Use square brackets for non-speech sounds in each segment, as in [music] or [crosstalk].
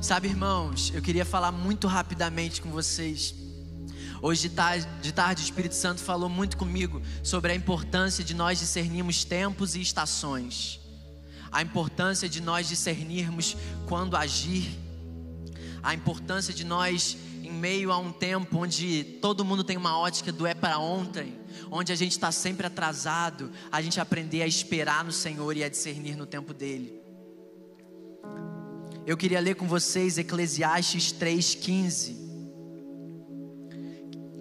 Sabe, irmãos, eu queria falar muito rapidamente com vocês. Hoje de tarde, de tarde, o Espírito Santo falou muito comigo sobre a importância de nós discernirmos tempos e estações, a importância de nós discernirmos quando agir, a importância de nós, em meio a um tempo onde todo mundo tem uma ótica do é para ontem, onde a gente está sempre atrasado, a gente aprender a esperar no Senhor e a discernir no tempo dele. Eu queria ler com vocês Eclesiastes 3,15.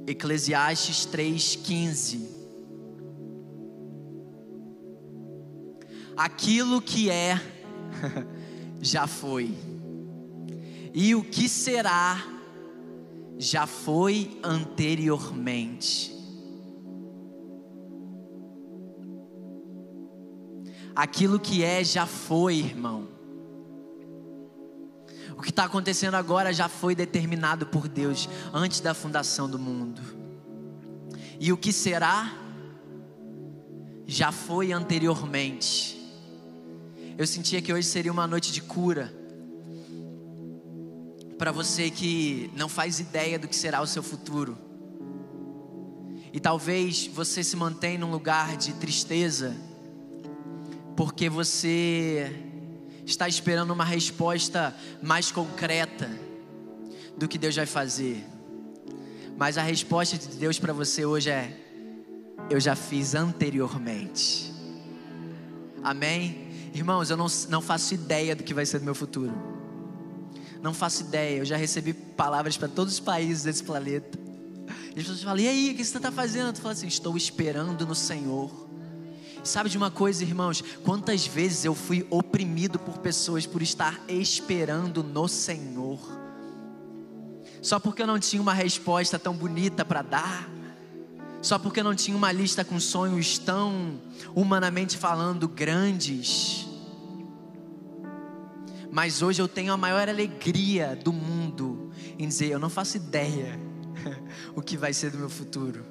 Eclesiastes 3,15. Aquilo que é, [laughs] já foi, e o que será, já foi anteriormente. Aquilo que é, já foi, irmão. O que está acontecendo agora já foi determinado por Deus antes da fundação do mundo. E o que será, já foi anteriormente. Eu sentia que hoje seria uma noite de cura. Para você que não faz ideia do que será o seu futuro. E talvez você se mantenha num lugar de tristeza, porque você está esperando uma resposta mais concreta do que Deus vai fazer. Mas a resposta de Deus para você hoje é: eu já fiz anteriormente. Amém? Irmãos, eu não, não faço ideia do que vai ser do meu futuro. Não faço ideia. Eu já recebi palavras para todos os países desse planeta. E as pessoas falam: e aí, o que você está fazendo? Tu fala assim: estou esperando no Senhor Sabe de uma coisa, irmãos? Quantas vezes eu fui oprimido por pessoas por estar esperando no Senhor, só porque eu não tinha uma resposta tão bonita para dar, só porque eu não tinha uma lista com sonhos tão, humanamente falando, grandes. Mas hoje eu tenho a maior alegria do mundo em dizer: eu não faço ideia [laughs] o que vai ser do meu futuro.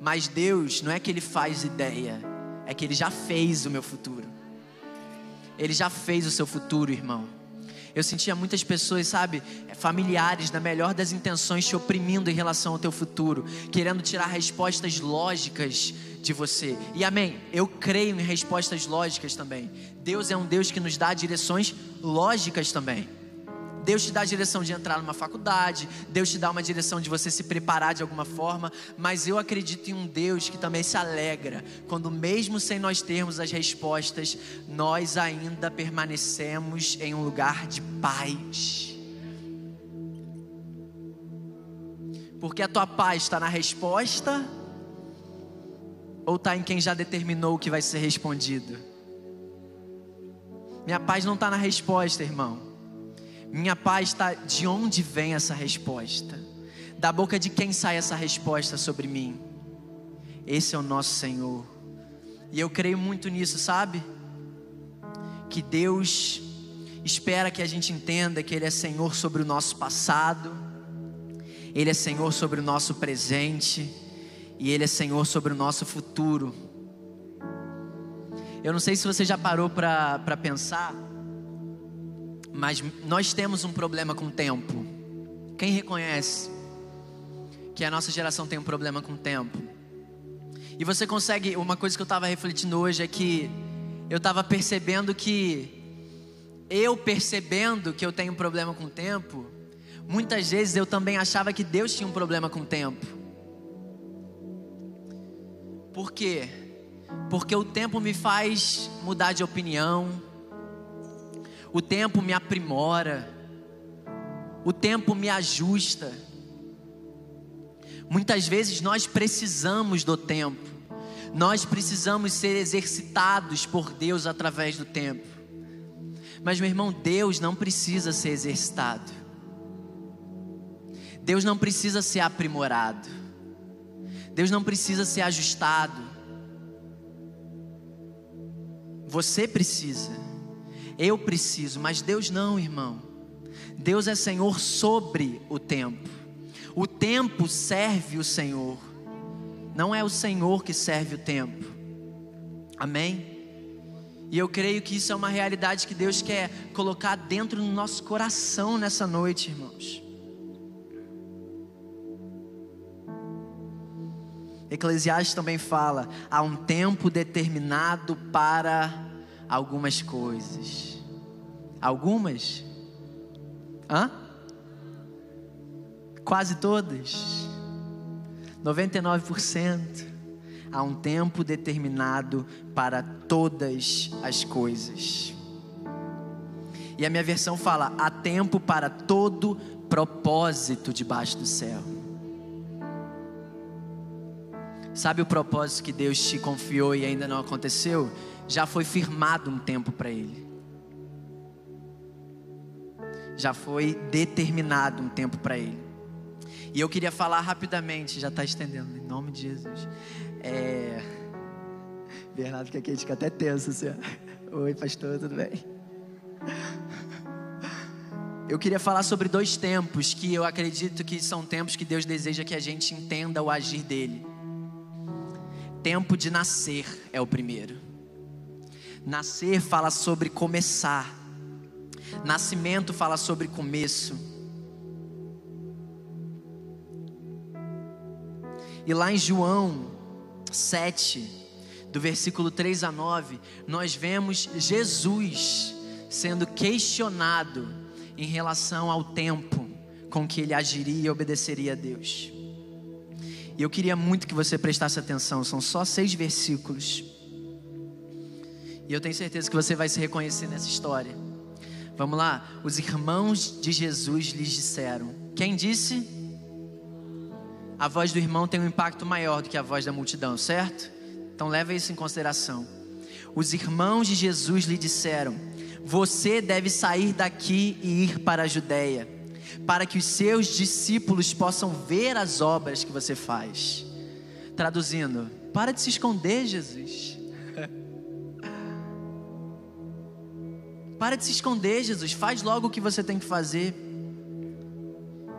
Mas Deus, não é que Ele faz ideia, é que Ele já fez o meu futuro. Ele já fez o seu futuro, irmão. Eu sentia muitas pessoas, sabe, familiares, na melhor das intenções, te oprimindo em relação ao teu futuro, querendo tirar respostas lógicas de você. E amém, eu creio em respostas lógicas também. Deus é um Deus que nos dá direções lógicas também. Deus te dá a direção de entrar numa faculdade, Deus te dá uma direção de você se preparar de alguma forma, mas eu acredito em um Deus que também se alegra quando, mesmo sem nós termos as respostas, nós ainda permanecemos em um lugar de paz. Porque a tua paz está na resposta ou está em quem já determinou o que vai ser respondido? Minha paz não está na resposta, irmão. Minha paz está de onde vem essa resposta? Da boca de quem sai essa resposta sobre mim? Esse é o nosso Senhor. E eu creio muito nisso, sabe? Que Deus espera que a gente entenda que Ele é Senhor sobre o nosso passado, Ele é Senhor sobre o nosso presente e Ele é Senhor sobre o nosso futuro. Eu não sei se você já parou para pensar mas nós temos um problema com o tempo. Quem reconhece que a nossa geração tem um problema com o tempo? E você consegue, uma coisa que eu estava refletindo hoje é que eu estava percebendo que eu percebendo que eu tenho um problema com o tempo, muitas vezes eu também achava que Deus tinha um problema com o tempo. Por quê? Porque o tempo me faz mudar de opinião, o tempo me aprimora, o tempo me ajusta. Muitas vezes nós precisamos do tempo, nós precisamos ser exercitados por Deus através do tempo. Mas, meu irmão, Deus não precisa ser exercitado, Deus não precisa ser aprimorado, Deus não precisa ser ajustado. Você precisa. Eu preciso, mas Deus não, irmão. Deus é Senhor sobre o tempo. O tempo serve o Senhor. Não é o Senhor que serve o tempo. Amém? E eu creio que isso é uma realidade que Deus quer colocar dentro do nosso coração nessa noite, irmãos. Eclesiastes também fala: há um tempo determinado para algumas coisas. Algumas? Hã? Quase todas. 99%. Há um tempo determinado para todas as coisas. E a minha versão fala: há tempo para todo propósito debaixo do céu. Sabe o propósito que Deus te confiou e ainda não aconteceu? Já foi firmado um tempo para ele. Já foi determinado um tempo para ele. E eu queria falar rapidamente, já está estendendo, em nome de Jesus. É... Bernardo que aqui a gente fica até tenso, assim. Oi, pastor, tudo bem? Eu queria falar sobre dois tempos que eu acredito que são tempos que Deus deseja que a gente entenda o agir dele. Tempo de nascer é o primeiro. Nascer fala sobre começar. Nascimento fala sobre começo. E lá em João 7, do versículo 3 a 9, nós vemos Jesus sendo questionado em relação ao tempo com que ele agiria e obedeceria a Deus. E eu queria muito que você prestasse atenção, são só seis versículos. E eu tenho certeza que você vai se reconhecer nessa história. Vamos lá, os irmãos de Jesus lhes disseram: Quem disse? A voz do irmão tem um impacto maior do que a voz da multidão, certo? Então leva isso em consideração. Os irmãos de Jesus lhe disseram: Você deve sair daqui e ir para a Judéia para que os seus discípulos possam ver as obras que você faz. Traduzindo, para de se esconder, Jesus. para de se esconder, Jesus. Faz logo o que você tem que fazer.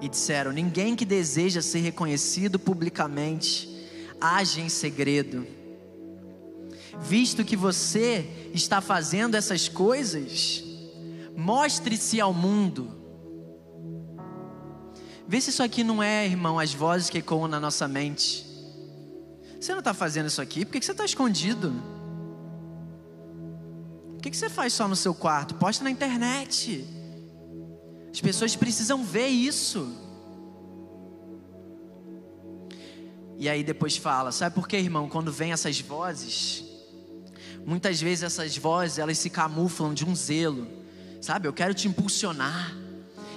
E disseram: Ninguém que deseja ser reconhecido publicamente age em segredo. Visto que você está fazendo essas coisas, mostre-se ao mundo Vê se isso aqui não é, irmão, as vozes que ecoam na nossa mente. Você não está fazendo isso aqui? Por que você está escondido? Por que você faz só no seu quarto? Posta na internet. As pessoas precisam ver isso. E aí depois fala, sabe por quê, irmão? Quando vem essas vozes, muitas vezes essas vozes elas se camuflam de um zelo, sabe? Eu quero te impulsionar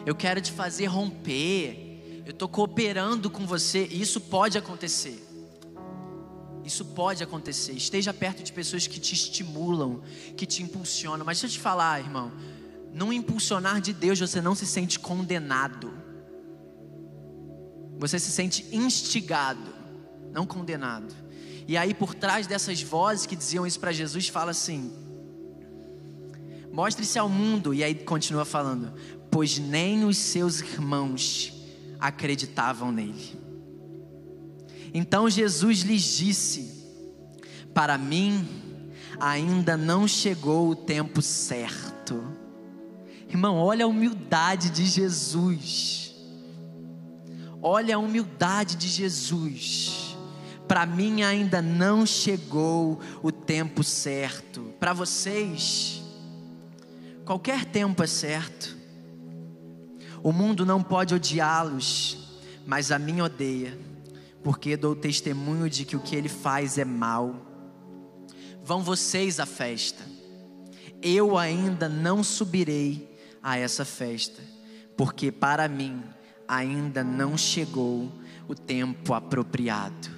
eu quero te fazer romper, eu estou cooperando com você, isso pode acontecer. Isso pode acontecer. Esteja perto de pessoas que te estimulam, que te impulsionam. Mas deixa eu te falar, irmão, no impulsionar de Deus você não se sente condenado. Você se sente instigado, não condenado. E aí por trás dessas vozes que diziam isso para Jesus, fala assim: Mostre-se ao mundo, e aí continua falando: pois nem os seus irmãos acreditavam nele. Então Jesus lhes disse: Para mim ainda não chegou o tempo certo. Irmão, olha a humildade de Jesus. Olha a humildade de Jesus. Para mim ainda não chegou o tempo certo. Para vocês, qualquer tempo é certo. O mundo não pode odiá-los, mas a mim odeia, porque dou testemunho de que o que ele faz é mal. Vão vocês à festa. Eu ainda não subirei a essa festa, porque para mim ainda não chegou o tempo apropriado.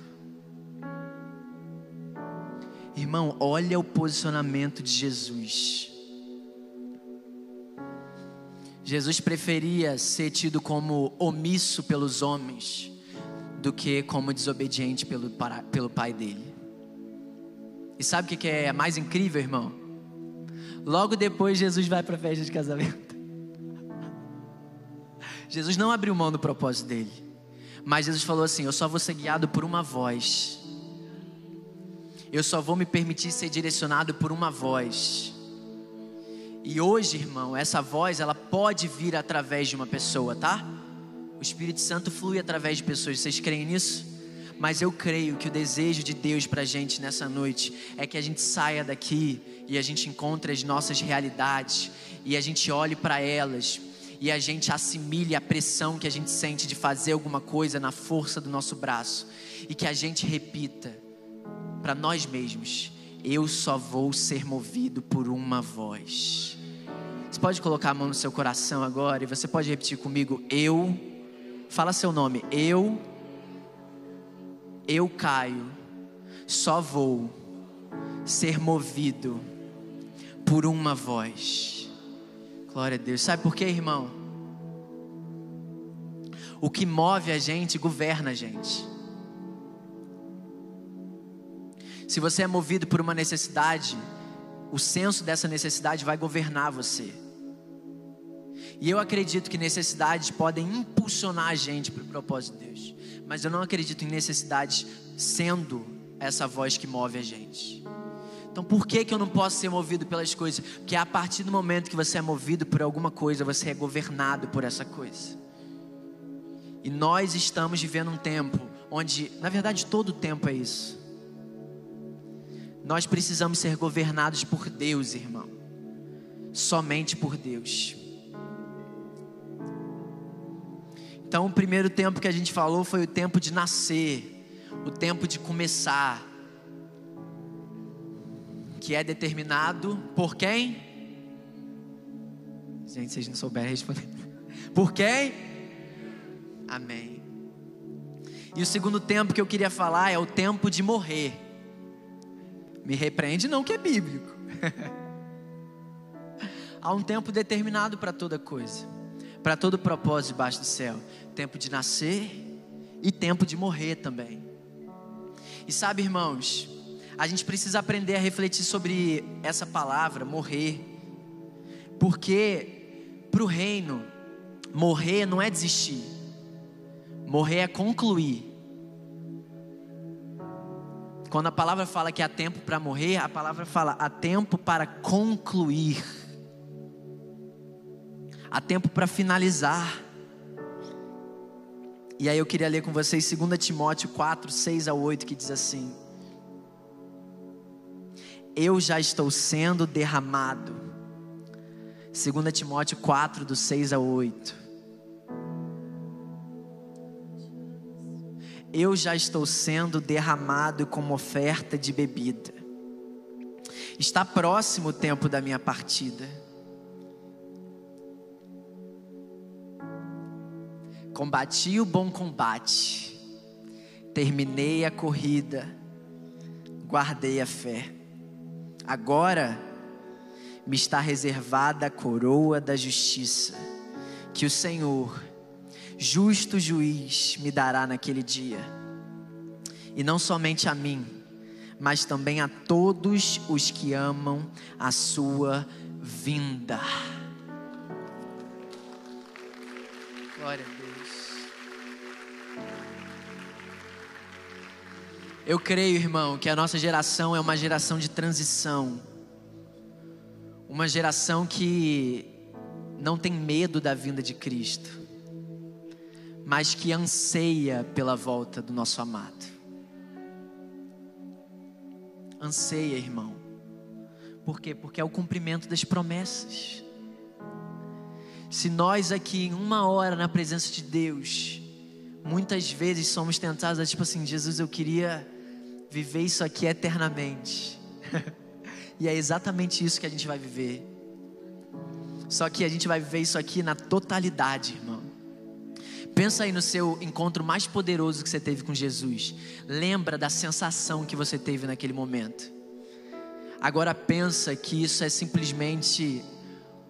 Irmão, olha o posicionamento de Jesus. Jesus preferia ser tido como omisso pelos homens do que como desobediente pelo, para, pelo pai dele. E sabe o que é mais incrível, irmão? Logo depois, Jesus vai para a festa de casamento. [laughs] Jesus não abriu mão do propósito dele, mas Jesus falou assim: Eu só vou ser guiado por uma voz, eu só vou me permitir ser direcionado por uma voz. E hoje, irmão, essa voz ela pode vir através de uma pessoa, tá? O Espírito Santo flui através de pessoas. Vocês creem nisso? Mas eu creio que o desejo de Deus para a gente nessa noite é que a gente saia daqui e a gente encontre as nossas realidades e a gente olhe para elas e a gente assimile a pressão que a gente sente de fazer alguma coisa na força do nosso braço e que a gente repita para nós mesmos: eu só vou ser movido por uma voz. Você pode colocar a mão no seu coração agora e você pode repetir comigo: eu. Fala seu nome. Eu eu caio, só vou ser movido por uma voz. Glória a Deus. Sabe por quê, irmão? O que move a gente governa a gente. Se você é movido por uma necessidade, o senso dessa necessidade vai governar você. E eu acredito que necessidades podem impulsionar a gente para o propósito de Deus. Mas eu não acredito em necessidades sendo essa voz que move a gente. Então por que, que eu não posso ser movido pelas coisas? Porque a partir do momento que você é movido por alguma coisa, você é governado por essa coisa. E nós estamos vivendo um tempo onde, na verdade, todo o tempo é isso. Nós precisamos ser governados por Deus, irmão. Somente por Deus. Então, o primeiro tempo que a gente falou foi o tempo de nascer, o tempo de começar, que é determinado por quem? Gente, vocês não souberem responder. [laughs] Por quem? Amém. E o segundo tempo que eu queria falar é o tempo de morrer. Me repreende, não, que é bíblico. [laughs] Há um tempo determinado para toda coisa para todo propósito debaixo do céu: tempo de nascer e tempo de morrer também. E sabe, irmãos, a gente precisa aprender a refletir sobre essa palavra, morrer, porque para o reino, morrer não é desistir, morrer é concluir. Quando a palavra fala que há tempo para morrer, a palavra fala há tempo para concluir há tempo para finalizar. E aí eu queria ler com vocês 2 Timóteo 4, 6 a 8, que diz assim: Eu já estou sendo derramado. 2 Timóteo 4, do 6 a 8. Eu já estou sendo derramado como oferta de bebida. Está próximo o tempo da minha partida Combati o bom combate, terminei a corrida, guardei a fé. Agora me está reservada a coroa da justiça, que o Senhor, justo juiz, me dará naquele dia. E não somente a mim, mas também a todos os que amam a sua vinda. Glória a Deus. Eu creio, irmão, que a nossa geração é uma geração de transição. Uma geração que não tem medo da vinda de Cristo, mas que anseia pela volta do nosso amado. Anseia, irmão. Por quê? Porque é o cumprimento das promessas. Se nós aqui, em uma hora na presença de Deus, muitas vezes somos tentados a tipo assim, Jesus, eu queria viver isso aqui eternamente. [laughs] e é exatamente isso que a gente vai viver. Só que a gente vai viver isso aqui na totalidade, irmão. Pensa aí no seu encontro mais poderoso que você teve com Jesus. Lembra da sensação que você teve naquele momento. Agora pensa que isso é simplesmente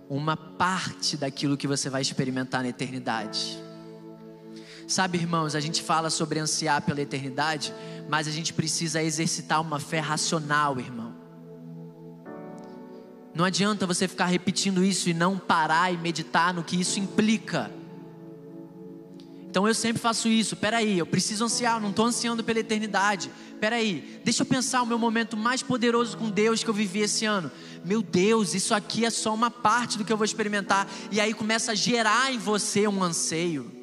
uma parte daquilo que você vai experimentar na eternidade. Sabe, irmãos, a gente fala sobre ansiar pela eternidade, mas a gente precisa exercitar uma fé racional, irmão. Não adianta você ficar repetindo isso e não parar e meditar no que isso implica. Então eu sempre faço isso. Peraí, eu preciso ansiar, não estou ansiando pela eternidade. Peraí, deixa eu pensar o meu momento mais poderoso com Deus que eu vivi esse ano. Meu Deus, isso aqui é só uma parte do que eu vou experimentar. E aí começa a gerar em você um anseio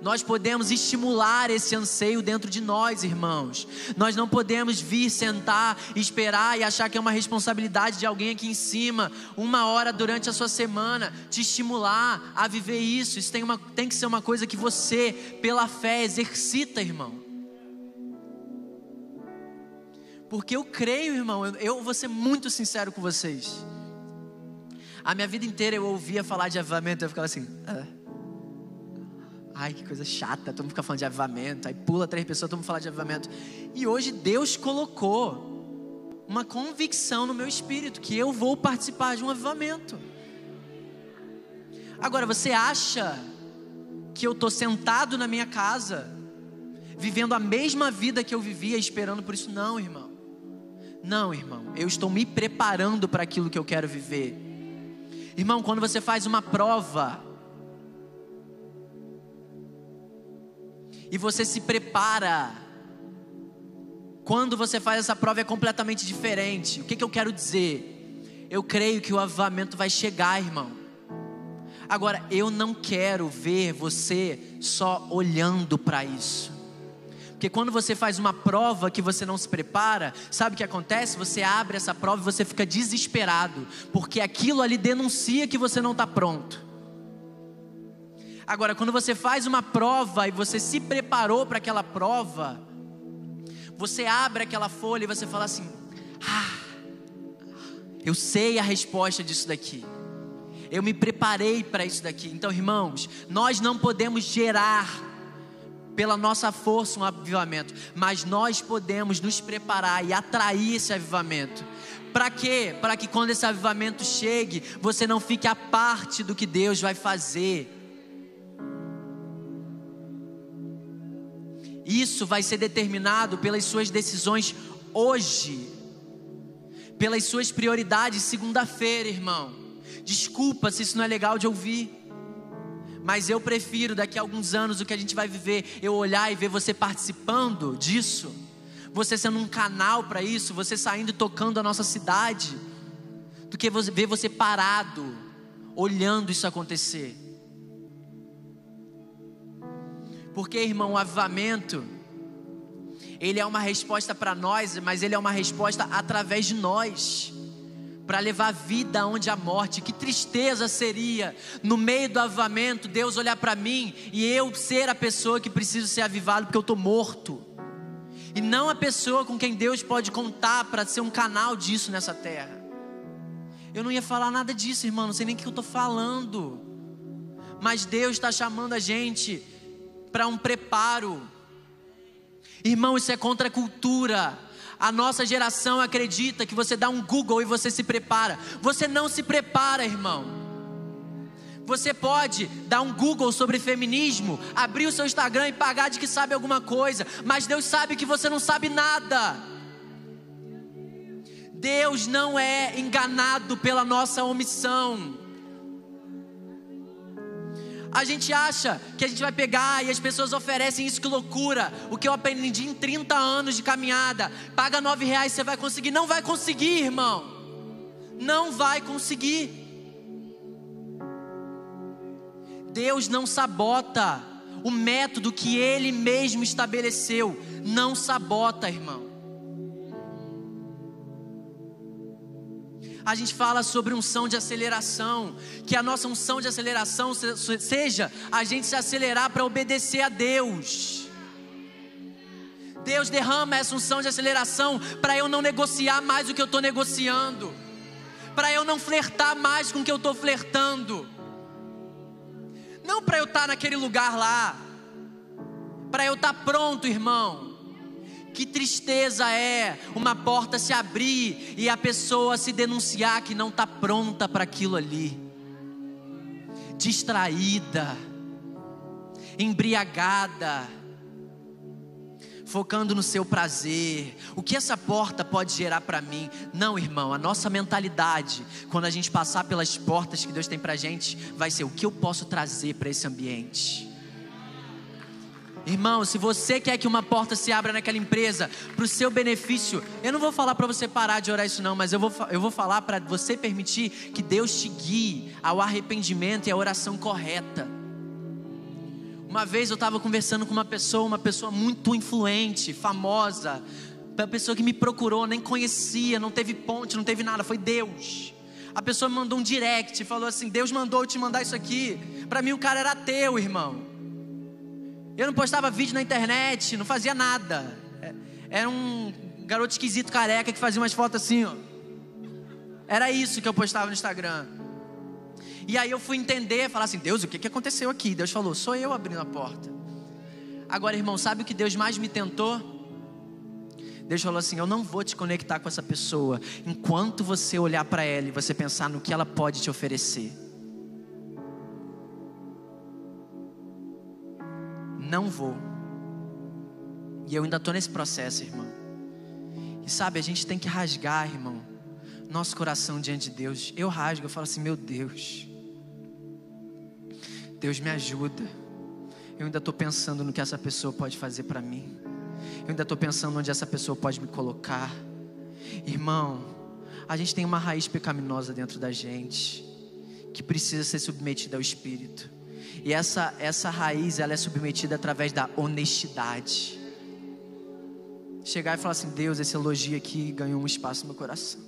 nós podemos estimular esse anseio dentro de nós, irmãos. Nós não podemos vir sentar, esperar e achar que é uma responsabilidade de alguém aqui em cima, uma hora durante a sua semana, te estimular a viver isso. Isso tem, uma, tem que ser uma coisa que você, pela fé, exercita, irmão. Porque eu creio, irmão, eu, vou ser muito sincero com vocês. A minha vida inteira eu ouvia falar de avivamento, eu ficava assim. Ah Ai, que coisa chata, todo mundo fica falando de avivamento, aí pula três pessoas, todo mundo fala de avivamento. E hoje Deus colocou uma convicção no meu espírito que eu vou participar de um avivamento. Agora, você acha que eu estou sentado na minha casa, vivendo a mesma vida que eu vivia, esperando por isso? Não, irmão. Não, irmão. Eu estou me preparando para aquilo que eu quero viver. Irmão, quando você faz uma prova, e você se prepara. Quando você faz essa prova é completamente diferente. O que, que eu quero dizer? Eu creio que o avivamento vai chegar, irmão. Agora, eu não quero ver você só olhando para isso. Porque quando você faz uma prova que você não se prepara, sabe o que acontece? Você abre essa prova e você fica desesperado, porque aquilo ali denuncia que você não está pronto. Agora, quando você faz uma prova e você se preparou para aquela prova, você abre aquela folha e você fala assim: Ah, eu sei a resposta disso daqui. Eu me preparei para isso daqui. Então, irmãos, nós não podemos gerar pela nossa força um avivamento, mas nós podemos nos preparar e atrair esse avivamento. Para quê? Para que quando esse avivamento chegue, você não fique a parte do que Deus vai fazer. Isso vai ser determinado pelas suas decisões hoje, pelas suas prioridades segunda-feira, irmão. Desculpa se isso não é legal de ouvir. Mas eu prefiro daqui a alguns anos o que a gente vai viver, eu olhar e ver você participando disso, você sendo um canal para isso, você saindo e tocando a nossa cidade, do que ver você parado, olhando isso acontecer. Porque, irmão, o avivamento, ele é uma resposta para nós, mas ele é uma resposta através de nós. Para levar vida onde há morte, que tristeza seria no meio do avivamento Deus olhar para mim e eu ser a pessoa que preciso ser avivado porque eu estou morto, e não a pessoa com quem Deus pode contar para ser um canal disso nessa terra. Eu não ia falar nada disso, irmão, não sei nem o que eu estou falando, mas Deus está chamando a gente para um preparo. Irmão, isso é contra a cultura. A nossa geração acredita que você dá um Google e você se prepara. Você não se prepara, irmão. Você pode dar um Google sobre feminismo, abrir o seu Instagram e pagar de que sabe alguma coisa, mas Deus sabe que você não sabe nada. Deus não é enganado pela nossa omissão. A gente acha que a gente vai pegar e as pessoas oferecem isso, que loucura. O que eu aprendi em 30 anos de caminhada. Paga nove reais, você vai conseguir. Não vai conseguir, irmão. Não vai conseguir. Deus não sabota o método que Ele mesmo estabeleceu. Não sabota, irmão. A gente fala sobre unção de aceleração, que a nossa unção de aceleração seja a gente se acelerar para obedecer a Deus. Deus derrama essa unção de aceleração para eu não negociar mais o que eu estou negociando, para eu não flertar mais com o que eu estou flertando, não para eu estar tá naquele lugar lá, para eu estar tá pronto, irmão que tristeza é uma porta se abrir e a pessoa se denunciar que não está pronta para aquilo ali, distraída, embriagada, focando no seu prazer. O que essa porta pode gerar para mim? Não, irmão, a nossa mentalidade, quando a gente passar pelas portas que Deus tem para gente, vai ser o que eu posso trazer para esse ambiente. Irmão, se você quer que uma porta se abra naquela empresa para o seu benefício, eu não vou falar para você parar de orar isso não, mas eu vou, eu vou falar para você permitir que Deus te guie ao arrependimento e à oração correta. Uma vez eu estava conversando com uma pessoa, uma pessoa muito influente, famosa, uma pessoa que me procurou, nem conhecia, não teve ponte, não teve nada, foi Deus. A pessoa me mandou um direct, falou assim: Deus mandou eu te mandar isso aqui. Para mim o cara era teu, irmão. Eu não postava vídeo na internet, não fazia nada. É, era um garoto esquisito careca que fazia umas fotos assim, ó. Era isso que eu postava no Instagram. E aí eu fui entender, falar assim: Deus, o que, que aconteceu aqui? Deus falou: sou eu abrindo a porta. Agora, irmão, sabe o que Deus mais me tentou? Deus falou assim: Eu não vou te conectar com essa pessoa enquanto você olhar para ela e você pensar no que ela pode te oferecer. Não vou. E eu ainda estou nesse processo, irmão. E sabe, a gente tem que rasgar, irmão, nosso coração diante de Deus. Eu rasgo, eu falo assim: meu Deus, Deus me ajuda. Eu ainda estou pensando no que essa pessoa pode fazer para mim. Eu ainda estou pensando onde essa pessoa pode me colocar. Irmão, a gente tem uma raiz pecaminosa dentro da gente que precisa ser submetida ao Espírito. E essa, essa raiz, ela é submetida através da honestidade. Chegar e falar assim: Deus, esse elogio aqui ganhou um espaço no meu coração.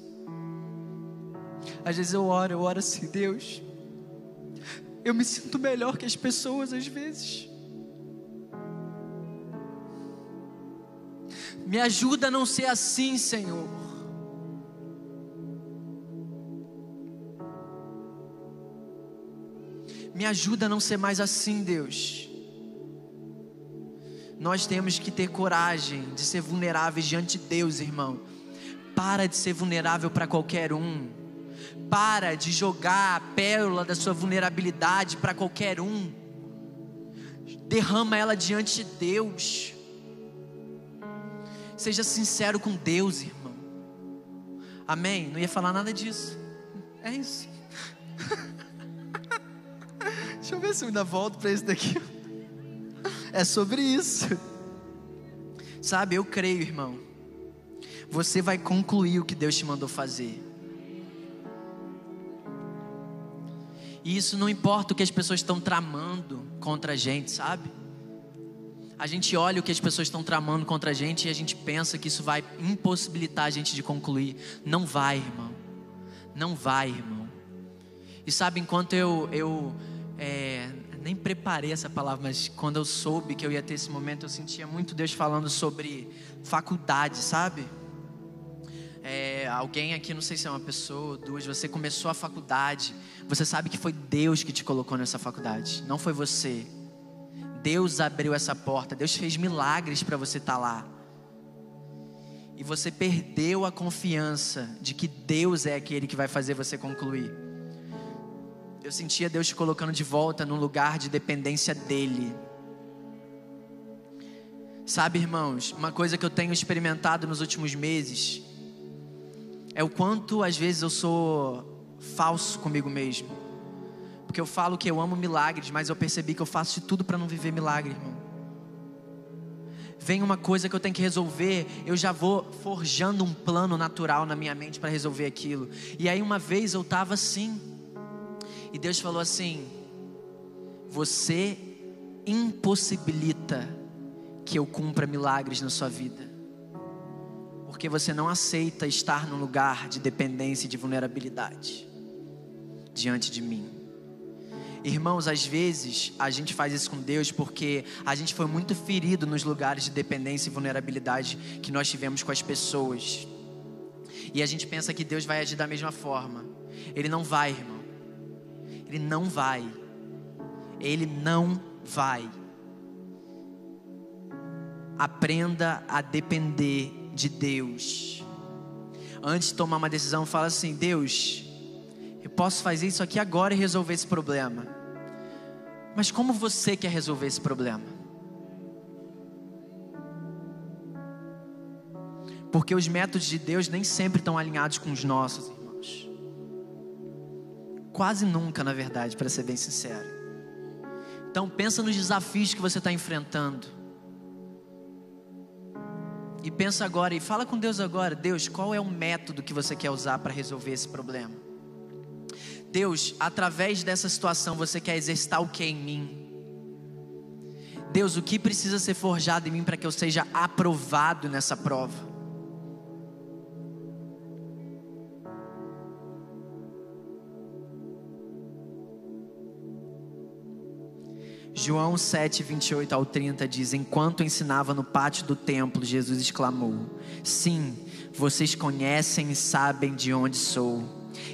Às vezes eu oro, eu oro assim: Deus, eu me sinto melhor que as pessoas às vezes. Me ajuda a não ser assim, Senhor. Me ajuda a não ser mais assim, Deus. Nós temos que ter coragem de ser vulneráveis diante de Deus, irmão. Para de ser vulnerável para qualquer um. Para de jogar a pérola da sua vulnerabilidade para qualquer um. Derrama ela diante de Deus. Seja sincero com Deus, irmão. Amém? Não ia falar nada disso. É isso. [laughs] Deixa eu ver se eu ainda volto para esse daqui. É sobre isso. Sabe, eu creio, irmão. Você vai concluir o que Deus te mandou fazer. E isso não importa o que as pessoas estão tramando contra a gente, sabe? A gente olha o que as pessoas estão tramando contra a gente e a gente pensa que isso vai impossibilitar a gente de concluir. Não vai, irmão. Não vai, irmão. E sabe, enquanto eu, eu é, nem preparei essa palavra, mas quando eu soube que eu ia ter esse momento, eu sentia muito Deus falando sobre faculdade, sabe? É, alguém aqui, não sei se é uma pessoa, duas, você começou a faculdade, você sabe que foi Deus que te colocou nessa faculdade, não foi você. Deus abriu essa porta, Deus fez milagres para você estar tá lá. E você perdeu a confiança de que Deus é aquele que vai fazer você concluir. Eu sentia Deus te colocando de volta num lugar de dependência dEle. Sabe, irmãos, uma coisa que eu tenho experimentado nos últimos meses é o quanto às vezes eu sou falso comigo mesmo. Porque eu falo que eu amo milagres, mas eu percebi que eu faço de tudo para não viver milagre, irmão. Vem uma coisa que eu tenho que resolver, eu já vou forjando um plano natural na minha mente para resolver aquilo. E aí uma vez eu estava assim, e Deus falou assim: Você impossibilita que eu cumpra milagres na sua vida, porque você não aceita estar num lugar de dependência e de vulnerabilidade diante de mim. Irmãos, às vezes a gente faz isso com Deus porque a gente foi muito ferido nos lugares de dependência e vulnerabilidade que nós tivemos com as pessoas. E a gente pensa que Deus vai agir da mesma forma. Ele não vai, irmão. Ele não vai. Ele não vai. Aprenda a depender de Deus. Antes de tomar uma decisão, fala assim: Deus, eu posso fazer isso aqui agora e resolver esse problema. Mas como você quer resolver esse problema? Porque os métodos de Deus nem sempre estão alinhados com os nossos. Quase nunca, na verdade, para ser bem sincero. Então pensa nos desafios que você está enfrentando. E pensa agora e fala com Deus agora, Deus, qual é o método que você quer usar para resolver esse problema? Deus, através dessa situação você quer exercitar o que em mim? Deus, o que precisa ser forjado em mim para que eu seja aprovado nessa prova? João 7, 28 ao 30 diz: Enquanto ensinava no pátio do templo, Jesus exclamou: Sim, vocês conhecem e sabem de onde sou.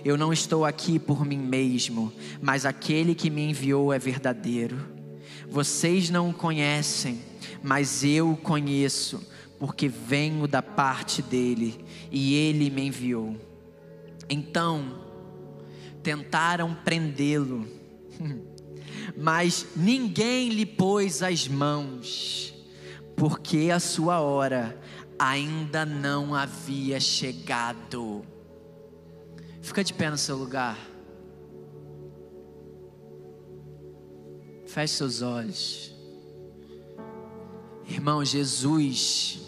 Eu não estou aqui por mim mesmo, mas aquele que me enviou é verdadeiro. Vocês não o conhecem, mas eu o conheço, porque venho da parte dele e ele me enviou. Então, tentaram prendê-lo. [laughs] mas ninguém lhe pôs as mãos, porque a sua hora ainda não havia chegado. Fica de pé no seu lugar. Feche seus olhos. Irmão, Jesus,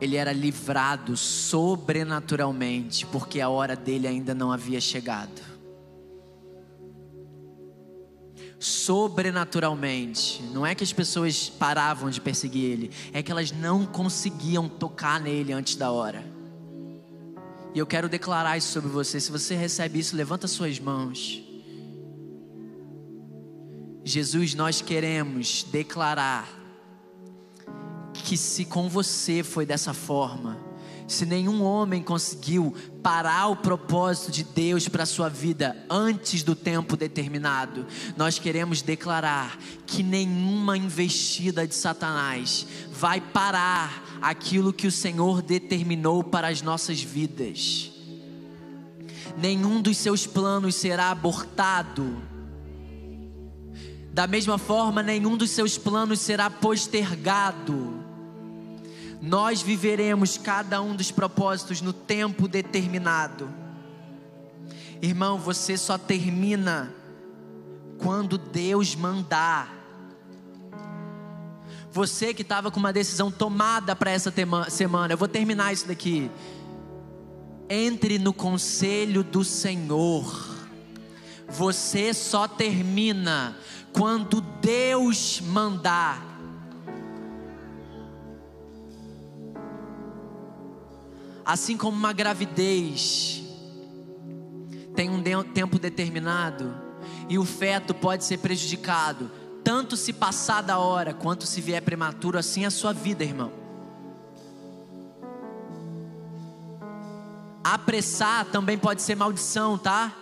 ele era livrado sobrenaturalmente, porque a hora dele ainda não havia chegado. Sobrenaturalmente. Não é que as pessoas paravam de perseguir ele, é que elas não conseguiam tocar nele antes da hora. E eu quero declarar isso sobre você. Se você recebe isso, levanta suas mãos. Jesus, nós queremos declarar que se com você foi dessa forma, se nenhum homem conseguiu parar o propósito de Deus para a sua vida antes do tempo determinado, nós queremos declarar que nenhuma investida de Satanás vai parar aquilo que o Senhor determinou para as nossas vidas. Nenhum dos seus planos será abortado. Da mesma forma, nenhum dos seus planos será postergado nós viveremos cada um dos propósitos no tempo determinado. Irmão, você só termina quando Deus mandar. Você que estava com uma decisão tomada para essa semana, eu vou terminar isso daqui. Entre no conselho do Senhor. Você só termina quando Deus mandar. Assim como uma gravidez tem um tempo determinado e o feto pode ser prejudicado, tanto se passar da hora quanto se vier prematuro, assim é a sua vida, irmão. Apressar também pode ser maldição, tá?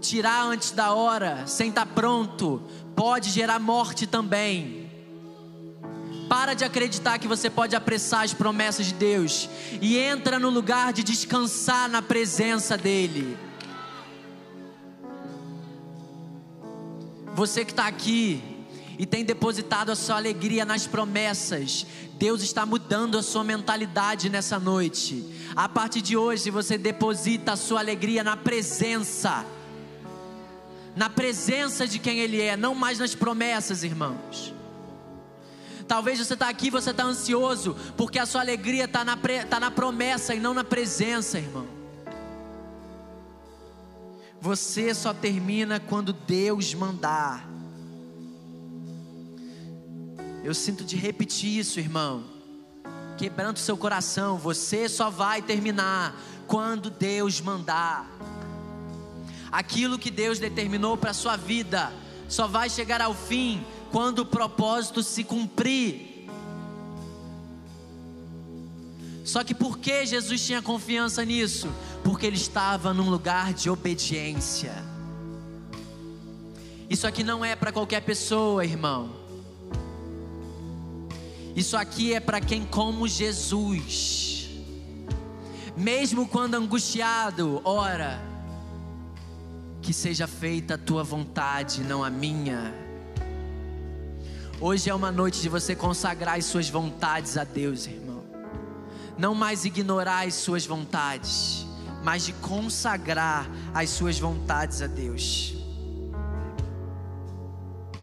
Tirar antes da hora, sem estar tá pronto, pode gerar morte também. Para de acreditar que você pode apressar as promessas de Deus e entra no lugar de descansar na presença dEle. Você que está aqui e tem depositado a sua alegria nas promessas, Deus está mudando a sua mentalidade nessa noite. A partir de hoje, você deposita a sua alegria na presença, na presença de quem Ele é, não mais nas promessas, irmãos. Talvez você está aqui, você está ansioso, porque a sua alegria está na, tá na promessa e não na presença, irmão. Você só termina quando Deus mandar. Eu sinto de repetir isso, irmão. Quebrando seu coração, você só vai terminar quando Deus mandar. Aquilo que Deus determinou para sua vida só vai chegar ao fim quando o propósito se cumprir. Só que por que Jesus tinha confiança nisso? Porque ele estava num lugar de obediência. Isso aqui não é para qualquer pessoa, irmão. Isso aqui é para quem, como Jesus, mesmo quando angustiado, ora, que seja feita a tua vontade, não a minha. Hoje é uma noite de você consagrar as suas vontades a Deus, irmão. Não mais ignorar as suas vontades, mas de consagrar as suas vontades a Deus.